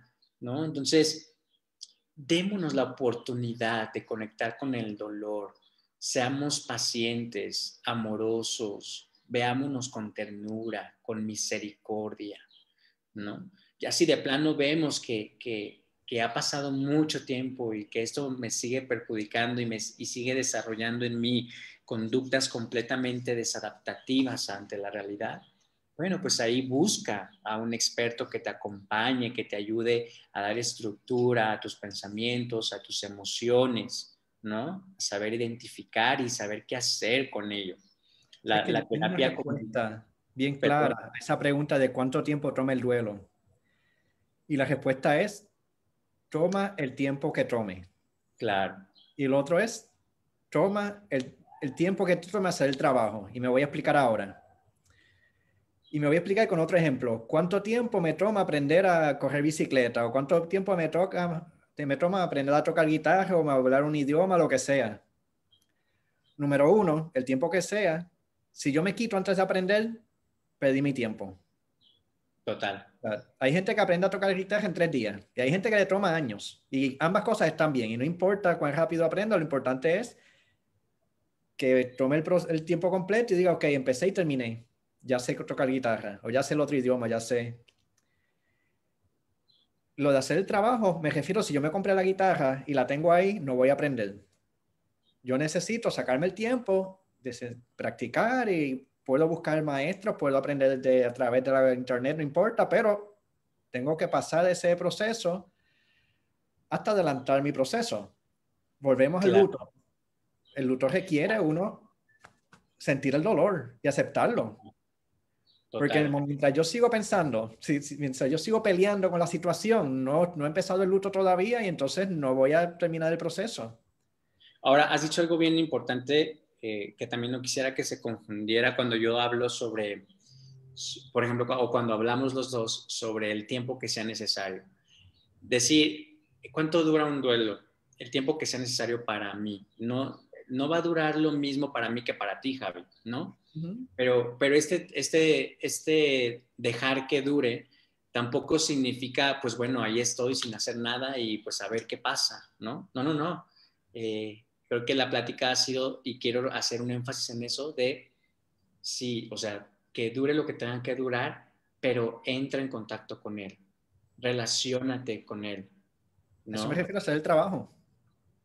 Speaker 2: ¿no? Entonces, démonos la oportunidad de conectar con el dolor, seamos pacientes, amorosos, veámonos con ternura, con misericordia, ¿no? Ya si de plano vemos que, que, ha pasado mucho tiempo y que esto me sigue perjudicando y, me, y sigue desarrollando en mí conductas completamente desadaptativas ante la realidad, bueno, pues ahí busca a un experto que te acompañe, que te ayude a dar estructura a tus pensamientos, a tus emociones, ¿no? A saber identificar y saber qué hacer con ello.
Speaker 1: La, la terapia cuenta bien clara esa pregunta de cuánto tiempo toma el duelo. Y la respuesta es, toma el tiempo que tome.
Speaker 2: Claro.
Speaker 1: Y lo otro es, toma el, el tiempo que tome hacer el trabajo. Y me voy a explicar ahora. Y me voy a explicar con otro ejemplo. ¿Cuánto tiempo me toma aprender a correr bicicleta? ¿O cuánto tiempo me, toca, me toma aprender a tocar guitarra o a hablar un idioma, lo que sea? Número uno, el tiempo que sea. Si yo me quito antes de aprender, perdí mi tiempo.
Speaker 2: Total.
Speaker 1: Hay gente que aprende a tocar guitarra en tres días y hay gente que le toma años. Y ambas cosas están bien. Y no importa cuán rápido aprenda, lo importante es que tome el, el tiempo completo y diga, ok, empecé y terminé. Ya sé tocar guitarra o ya sé el otro idioma, ya sé. Lo de hacer el trabajo, me refiero, si yo me compré la guitarra y la tengo ahí, no voy a aprender. Yo necesito sacarme el tiempo de practicar y puedo buscar maestros, puedo aprender de, a través de la internet, no importa, pero tengo que pasar ese proceso hasta adelantar mi proceso. Volvemos al luto. El luto requiere uno sentir el dolor y aceptarlo. Porque mientras yo sigo pensando, si, mientras yo sigo peleando con la situación, no, no he empezado el luto todavía y entonces no voy a terminar el proceso.
Speaker 2: Ahora, has dicho algo bien importante que también no quisiera que se confundiera cuando yo hablo sobre, por ejemplo, o cuando hablamos los dos sobre el tiempo que sea necesario. Decir, ¿cuánto dura un duelo? El tiempo que sea necesario para mí. No, no va a durar lo mismo para mí que para ti, Javi, ¿no? Pero, pero este, este, este dejar que dure tampoco significa, pues bueno, ahí estoy sin hacer nada y pues a ver qué pasa, ¿no? No, no, no. Eh, creo que la plática ha sido, y quiero hacer un énfasis en eso, de sí, o sea, que dure lo que tenga que durar, pero entra en contacto con él, relacionate con él.
Speaker 1: ¿no? Eso me refiero a hacer el trabajo.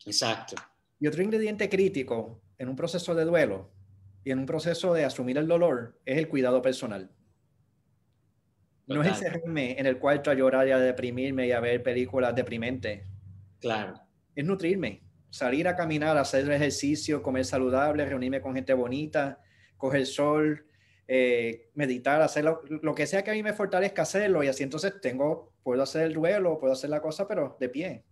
Speaker 2: Exacto.
Speaker 1: Y otro ingrediente crítico en un proceso de duelo y en un proceso de asumir el dolor es el cuidado personal. No es encerrarme en el cuarto a llorar y a deprimirme y a ver películas deprimentes.
Speaker 2: Claro.
Speaker 1: Es nutrirme salir a caminar, hacer ejercicio, comer saludable, reunirme con gente bonita, coger sol, eh, meditar, hacer lo, que sea que a mí me fortalezca hacerlo y así entonces tengo, puedo hacer el duelo, puedo hacer la cosa, pero de pie.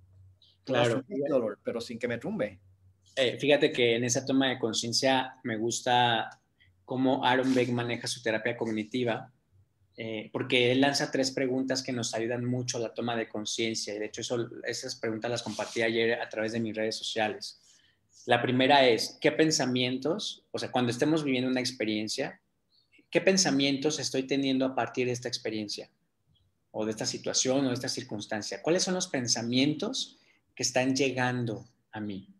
Speaker 2: Claro.
Speaker 1: dolor, pero sin que me tumbe.
Speaker 2: Eh, fíjate que en esa toma de conciencia me gusta cómo Aaron Beck maneja su terapia cognitiva eh, porque él lanza tres preguntas que nos ayudan mucho a la toma de conciencia. De hecho, esas preguntas las compartí ayer a través de mis redes sociales. La primera es, ¿qué pensamientos, o sea, cuando estemos viviendo una experiencia, qué pensamientos estoy teniendo a partir de esta experiencia? O de esta situación o de esta circunstancia. ¿Cuáles son los pensamientos que están llegando a mí?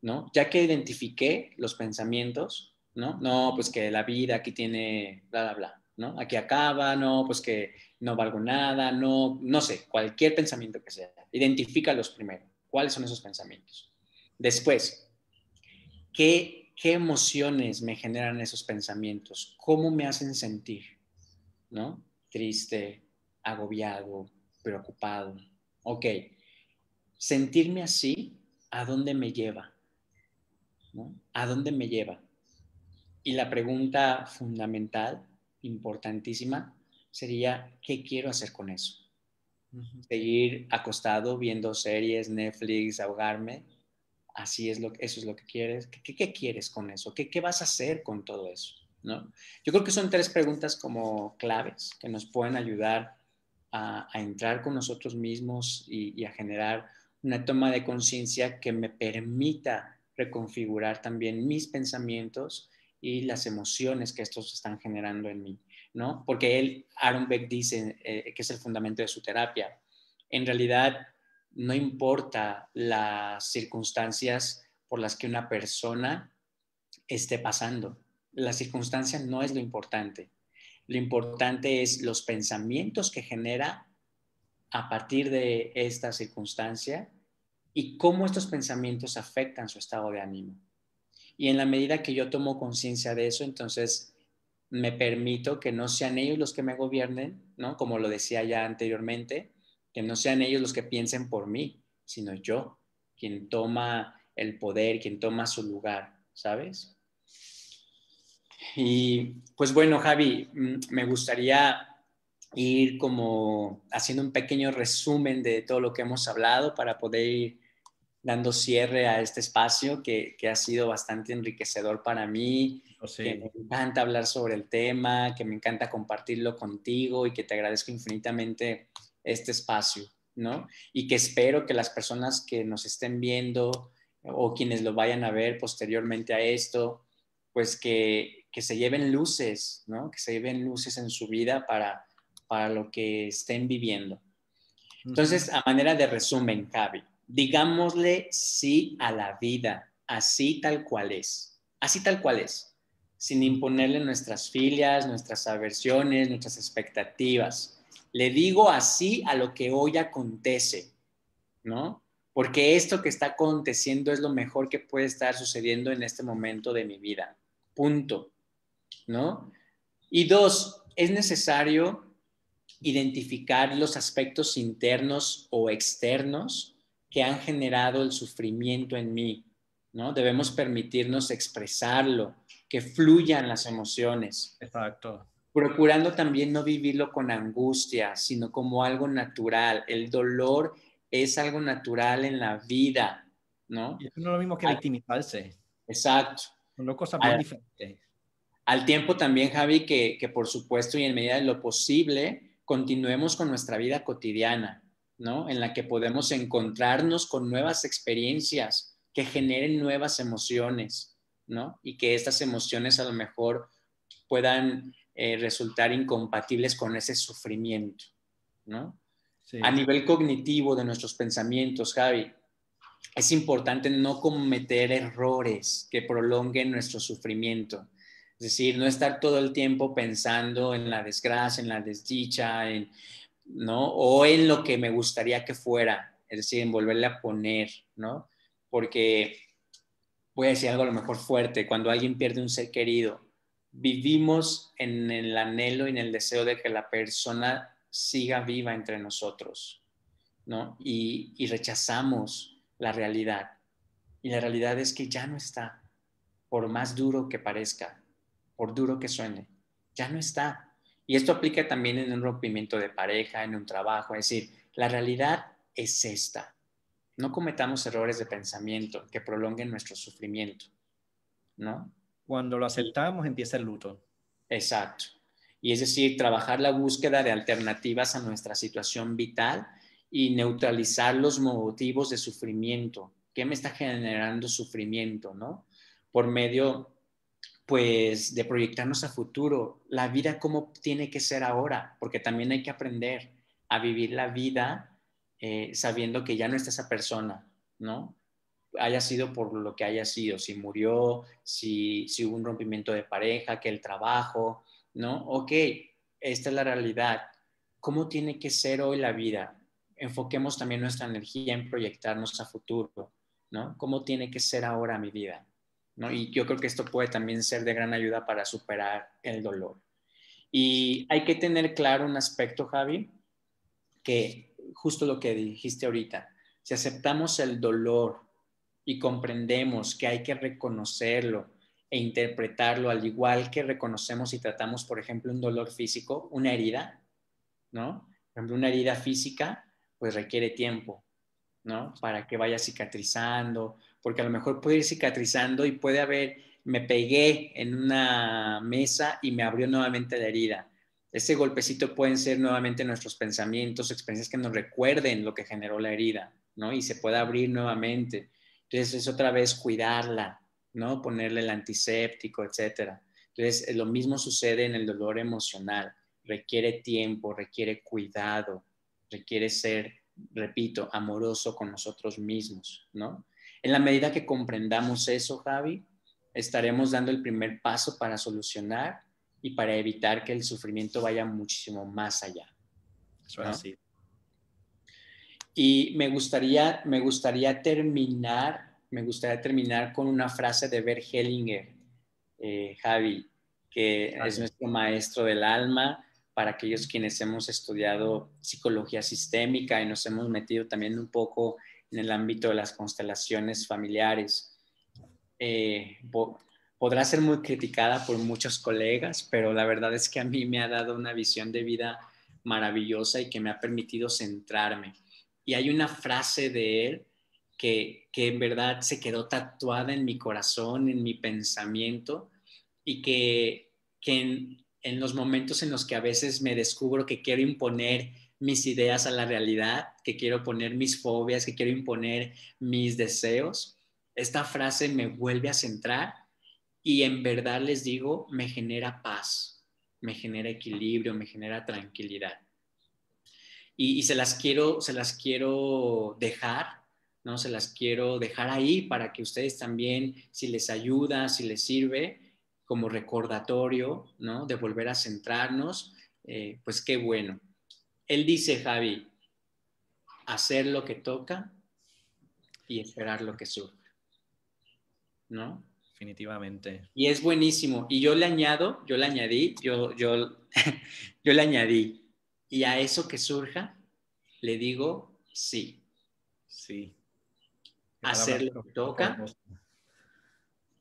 Speaker 2: ¿No? Ya que identifiqué los pensamientos, ¿no? No, pues que la vida aquí tiene, bla, bla, bla ¿no? Aquí acaba, no, pues que no valgo nada, no, no sé, cualquier pensamiento que sea. Identifícalos primero. ¿Cuáles son esos pensamientos? Después, ¿qué, qué emociones me generan esos pensamientos? ¿Cómo me hacen sentir? ¿No? Triste, agobiado, preocupado. Ok, sentirme así, ¿a dónde me lleva? ¿A dónde me lleva? Y la pregunta fundamental, importantísima, sería, ¿qué quiero hacer con eso? Seguir acostado viendo series, Netflix, ahogarme. Así es lo, eso es lo que quieres. ¿Qué, quieres con eso? ¿Qué, ¿Qué, vas a hacer con todo eso? ¿No? Yo creo que son tres preguntas como claves que nos pueden ayudar a, entrar con nosotros mismos y, y a generar una toma de conciencia que me permita reconfigurar también mis pensamientos y las emociones que estos están generando en mí, ¿no? Porque él, Aaron Beck dice eh, que es el fundamento de su terapia. En realidad, no importa las circunstancias por las que una persona esté pasando. La circunstancia no es lo importante. Lo importante es los pensamientos que genera a partir de esta circunstancia y cómo estos pensamientos afectan su estado de ánimo. Y en la medida que yo tomo conciencia de eso, entonces me permito que no sean ellos los que me gobiernen, ¿no? Como lo decía ya anteriormente, que no sean ellos los que piensen por mí, sino yo, quien toma el poder, quien toma su lugar, ¿sabes? Y pues bueno, Javi, mm, me gustaría ir como haciendo un pequeño resumen de todo lo que hemos hablado para poder ir dando cierre a este espacio que, ha sido bastante enriquecedor para mí, oh, que me encanta hablar sobre el tema, que me encanta compartirlo contigo y que te agradezco infinitamente este espacio, ¿no? Y que espero que las personas que nos estén viendo o quienes lo vayan a ver posteriormente a esto, pues que, que se lleven luces, ¿no? Que se lleven luces en su vida para para lo que estén viviendo. Entonces, a manera de resumen, Javi, digámosle sí a la vida, así tal cual es, así tal cual es, sin imponerle nuestras filias, nuestras aversiones, nuestras expectativas. Le digo así a lo que hoy acontece, ¿no? Porque esto que está aconteciendo es lo mejor que puede estar sucediendo en este momento de mi vida. Punto. ¿No? Y dos, es necesario identificar los aspectos internos o externos que han generado el sufrimiento en mí, ¿no? Debemos permitirnos expresarlo, que fluyan las emociones.
Speaker 1: Exacto.
Speaker 2: Procurando también no vivirlo con angustia, sino como algo natural. El dolor es algo natural en la vida, ¿no?
Speaker 1: Y eso no es lo mismo que victimizarse.
Speaker 2: Exacto.
Speaker 1: Son dos cosas muy diferentes.
Speaker 2: Al tiempo también, Javi, que, que por supuesto y en medida de lo posible, continuemos con nuestra vida cotidiana, ¿no? En la que podemos encontrarnos con nuevas experiencias que generen nuevas emociones, ¿no? Y que estas emociones a lo mejor puedan eh, resultar incompatibles con ese sufrimiento, ¿no? A nivel cognitivo de nuestros pensamientos, Javi, es importante no cometer errores que prolonguen nuestro sufrimiento. Es decir, no estar todo el tiempo pensando en la desgracia, en la desdicha, en, ¿no? O en lo que me gustaría que fuera, es decir, en volverle a poner, ¿no? Porque voy a decir algo a lo mejor fuerte, cuando alguien pierde un ser querido, vivimos en el anhelo y en el deseo de que la persona siga viva entre nosotros, ¿no? Y, y rechazamos la realidad. Y la realidad es que ya no está, por más duro que parezca, por duro que suene, ya no está. Y esto aplica también en un rompimiento de pareja, en un trabajo. Es decir, la realidad es esta. No cometamos errores de pensamiento que prolonguen nuestro sufrimiento, ¿no?
Speaker 1: Cuando lo aceptamos empieza el luto.
Speaker 2: Exacto. Y es decir, trabajar la búsqueda de alternativas a nuestra situación vital y neutralizar los motivos de sufrimiento. ¿Qué me está generando sufrimiento, no? Por medio pues de proyectarnos a futuro, la vida cómo tiene que ser ahora, porque también hay que aprender a vivir la vida eh, sabiendo que ya no está esa persona, ¿no? Haya sido por lo que haya sido, si murió, si, si hubo un rompimiento de pareja, que el trabajo, ¿no? Ok, esta es la realidad. ¿Cómo tiene que ser hoy la vida? Enfoquemos también nuestra energía en proyectarnos a futuro, ¿no? ¿Cómo tiene que ser ahora mi vida? ¿No? Y yo creo que esto puede también ser de gran ayuda para superar el dolor. Y hay que tener claro un aspecto, Javi, que justo lo que dijiste ahorita, si aceptamos el dolor y comprendemos que hay que reconocerlo e interpretarlo al igual que reconocemos y tratamos, por ejemplo, un dolor físico, una herida, ¿no? Por ejemplo, una herida física, pues requiere tiempo, ¿no? Para que vaya cicatrizando, porque a lo mejor puede ir cicatrizando y puede haber, me pegué en una mesa y me abrió nuevamente la herida. Ese golpecito pueden ser nuevamente nuestros pensamientos, experiencias que nos recuerden lo que generó la herida, ¿no? Y se puede abrir nuevamente. Entonces es otra vez cuidarla, ¿no? Ponerle el antiséptico, etcétera. Entonces, lo mismo sucede en el dolor emocional. Requiere tiempo, requiere cuidado, requiere ser, repito, amoroso con nosotros mismos, ¿no? En la medida que comprendamos eso, Javi, estaremos dando el primer paso para solucionar y para evitar que el sufrimiento vaya muchísimo más allá.
Speaker 1: Eso es así.
Speaker 2: Y me gustaría, me gustaría terminar me gustaría terminar con una frase de Bert Hellinger, eh, Javi, que es nuestro maestro del alma, para aquellos quienes hemos estudiado psicología sistémica y nos hemos metido también un poco en el ámbito de las constelaciones familiares. Eh, podrá ser muy criticada por muchos colegas, pero la verdad es que a mí me ha dado una visión de vida maravillosa y que me ha permitido centrarme. Y hay una frase de él que, en verdad se quedó tatuada en mi corazón, en mi pensamiento y que, en, en los momentos en los que a veces me descubro que quiero imponer mis ideas a la realidad, que quiero poner mis fobias, que quiero imponer mis deseos, esta frase me vuelve a centrar y en verdad les digo, me genera paz, me genera equilibrio, me genera tranquilidad. Y, se las quiero, se las quiero dejar ¿no? Se las quiero dejar ahí para que ustedes también, si les ayuda, si les sirve, como recordatorio, ¿no? De volver a centrarnos, eh, pues qué bueno. Él dice, Javi, hacer lo que toca y esperar lo que surge, ¿no?
Speaker 1: Definitivamente.
Speaker 2: Y es buenísimo. Y yo le añado, yo le añadí, yo, yo, yo le añadí, y a eso que surja, le digo sí.
Speaker 1: Sí
Speaker 2: hacer lo que toca,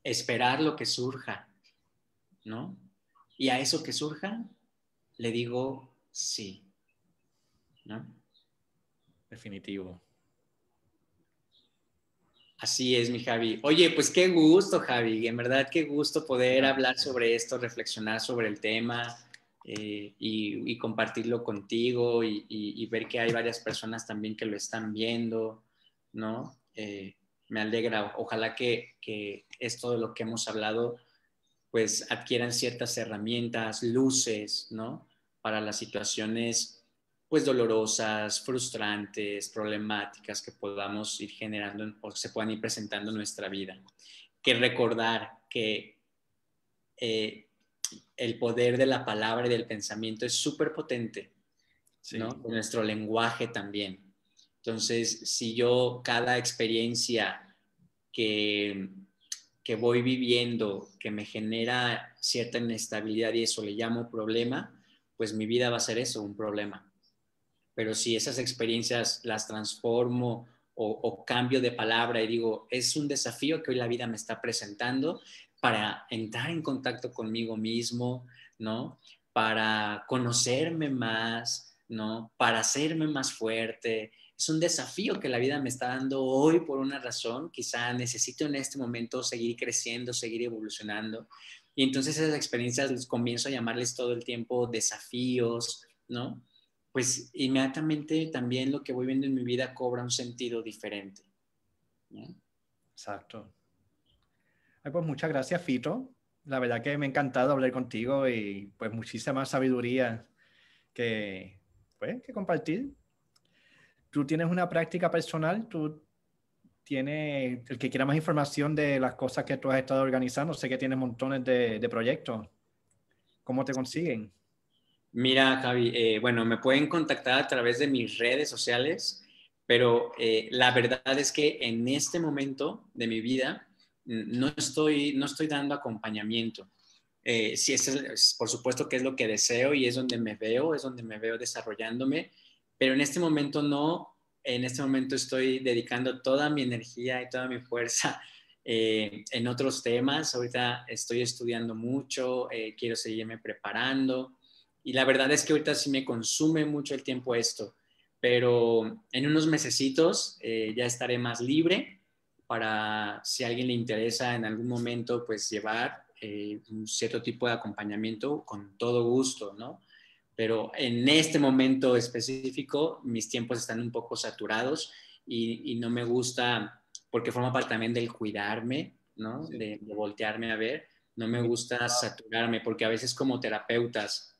Speaker 2: esperar lo que surja, ¿no? Y a eso que surja, le digo sí, ¿no?
Speaker 1: Definitivo.
Speaker 2: Así es, mi Javi. Oye, pues qué gusto, Javi. En verdad, qué gusto poder hablar sobre esto, reflexionar sobre el tema eh, y, compartirlo contigo y, y, ver que hay varias personas también que lo están viendo, ¿no? Eh, me alegra. Ojalá que, esto de lo que hemos hablado, pues adquieran ciertas herramientas, luces, ¿no? Para las situaciones, pues dolorosas, frustrantes, problemáticas que podamos ir generando o se puedan ir presentando en nuestra vida. Que recordar que eh, el poder de la palabra y del pensamiento es súper potente, ¿no? De nuestro lenguaje también. Entonces, si yo cada experiencia que, que voy viviendo, que me genera cierta inestabilidad y eso le llamo problema, pues mi vida va a ser eso, un problema. Pero si esas experiencias las transformo o, cambio de palabra y digo, es un desafío que hoy la vida me está presentando para entrar en contacto conmigo mismo, ¿no? Para conocerme más, ¿no? Para hacerme más fuerte, es un desafío que la vida me está dando hoy por una razón. Quizá necesito en este momento seguir creciendo, seguir evolucionando. Y entonces esas experiencias les comienzo a llamarles todo el tiempo desafíos, ¿no? Pues inmediatamente también lo que voy viendo en mi vida cobra un sentido diferente.
Speaker 1: Exacto. pues muchas gracias, Fito. La verdad que me ha encantado hablar contigo y pues muchísima sabiduría que, pues, que compartir tú tienes una práctica personal, tú tienes, el que quiera más información de las cosas que tú has estado organizando, sé que tienes montones de, proyectos. ¿Cómo te consiguen?
Speaker 2: Mira, Javi, eh, bueno, me pueden contactar a través de mis redes sociales, pero eh, la verdad es que en este momento de mi vida no estoy, no estoy dando acompañamiento. Eh, sí, es, por supuesto que es lo que deseo y es donde me veo, es donde me veo desarrollándome, pero en este momento no, en este momento estoy dedicando toda mi energía y toda mi fuerza en otros temas. Ahorita estoy estudiando mucho, quiero seguirme preparando y la verdad es que ahorita sí me consume mucho el tiempo esto, pero en unos mesecitos eh, ya estaré más libre para si a alguien le interesa en algún momento, pues llevar eh, un cierto tipo de acompañamiento con todo gusto, ¿no? Pero en este momento específico, mis tiempos están un poco saturados y, no me gusta, porque forma parte también del cuidarme, ¿no? De, de voltearme a ver, no me gusta saturarme, porque a veces como terapeutas,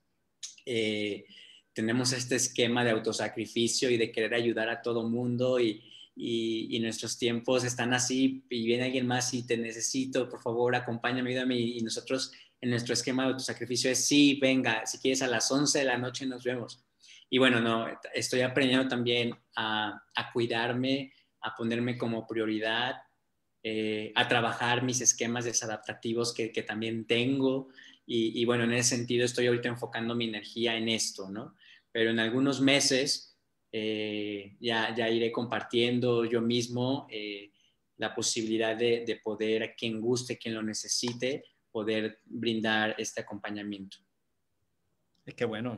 Speaker 2: eh, tenemos este esquema de autosacrificio y de querer ayudar a todo mundo y, y, nuestros tiempos están así y viene alguien más y te necesito, por favor, acompáñame, ayúdame y nosotros en nuestro esquema de autosacrificio es sí, venga, si quieres a las 11 de la noche nos vemos. Y bueno, no, estoy aprendiendo también a, a cuidarme, a ponerme como prioridad, eh, a trabajar mis esquemas desadaptativos que, que también tengo, y, bueno, en ese sentido estoy ahorita enfocando mi energía en esto, ¿no? Pero en algunos meses eh, ya, ya iré compartiendo yo mismo eh, la posibilidad de, poder, a quien guste, quien lo necesite, poder brindar este acompañamiento.
Speaker 1: Es que bueno.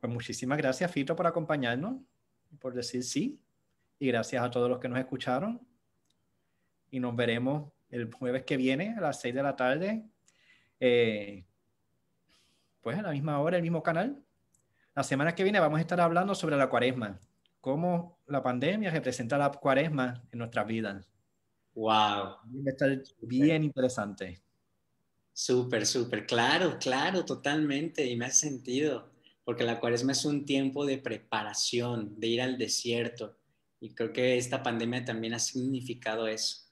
Speaker 1: Pues muchísimas gracias, Fito, por acompañarnos, por decir sí. Y gracias a todos los que nos escucharon. Y nos veremos el jueves que viene a las 6 de la tarde eh, pues a la misma hora, el mismo canal. La semana que viene vamos a estar hablando sobre la cuaresma, cómo la pandemia representa la cuaresma en nuestras vidas.
Speaker 2: Wow.
Speaker 1: Va a estar bien interesante.
Speaker 2: Súper, súper, claro, claro, totalmente, y me ha sentido, porque la cuaresma es un tiempo de preparación, de ir al desierto, y creo que esta pandemia también ha significado eso.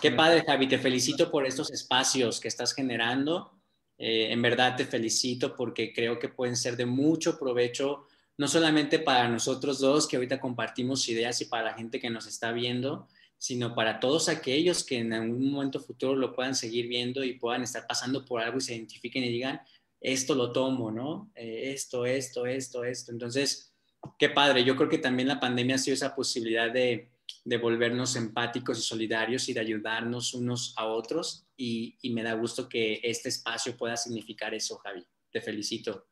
Speaker 2: Qué padre, Javi, te felicito por estos espacios que estás generando. Eh, en verdad te felicito porque creo que pueden ser de mucho provecho, no solamente para nosotros dos que ahorita compartimos ideas y para la gente que nos está viendo, sino para todos aquellos que en algún momento futuro lo puedan seguir viendo y puedan estar pasando por algo y se identifiquen y digan, esto lo tomo, ¿no? Eh, esto, esto, esto, esto. Entonces, qué padre. Yo creo que también la pandemia ha sido esa posibilidad de de volvernos empáticos y solidarios y de ayudarnos unos a otros. Y, me da gusto que este espacio pueda significar eso, Javi. Te felicito.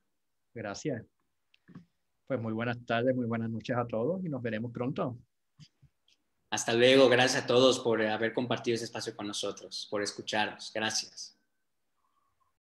Speaker 1: Gracias. Pues muy buenas tardes, muy buenas noches a todos y nos veremos pronto.
Speaker 2: Hasta luego. Gracias a todos por haber compartido ese espacio con nosotros, por escucharnos. Gracias.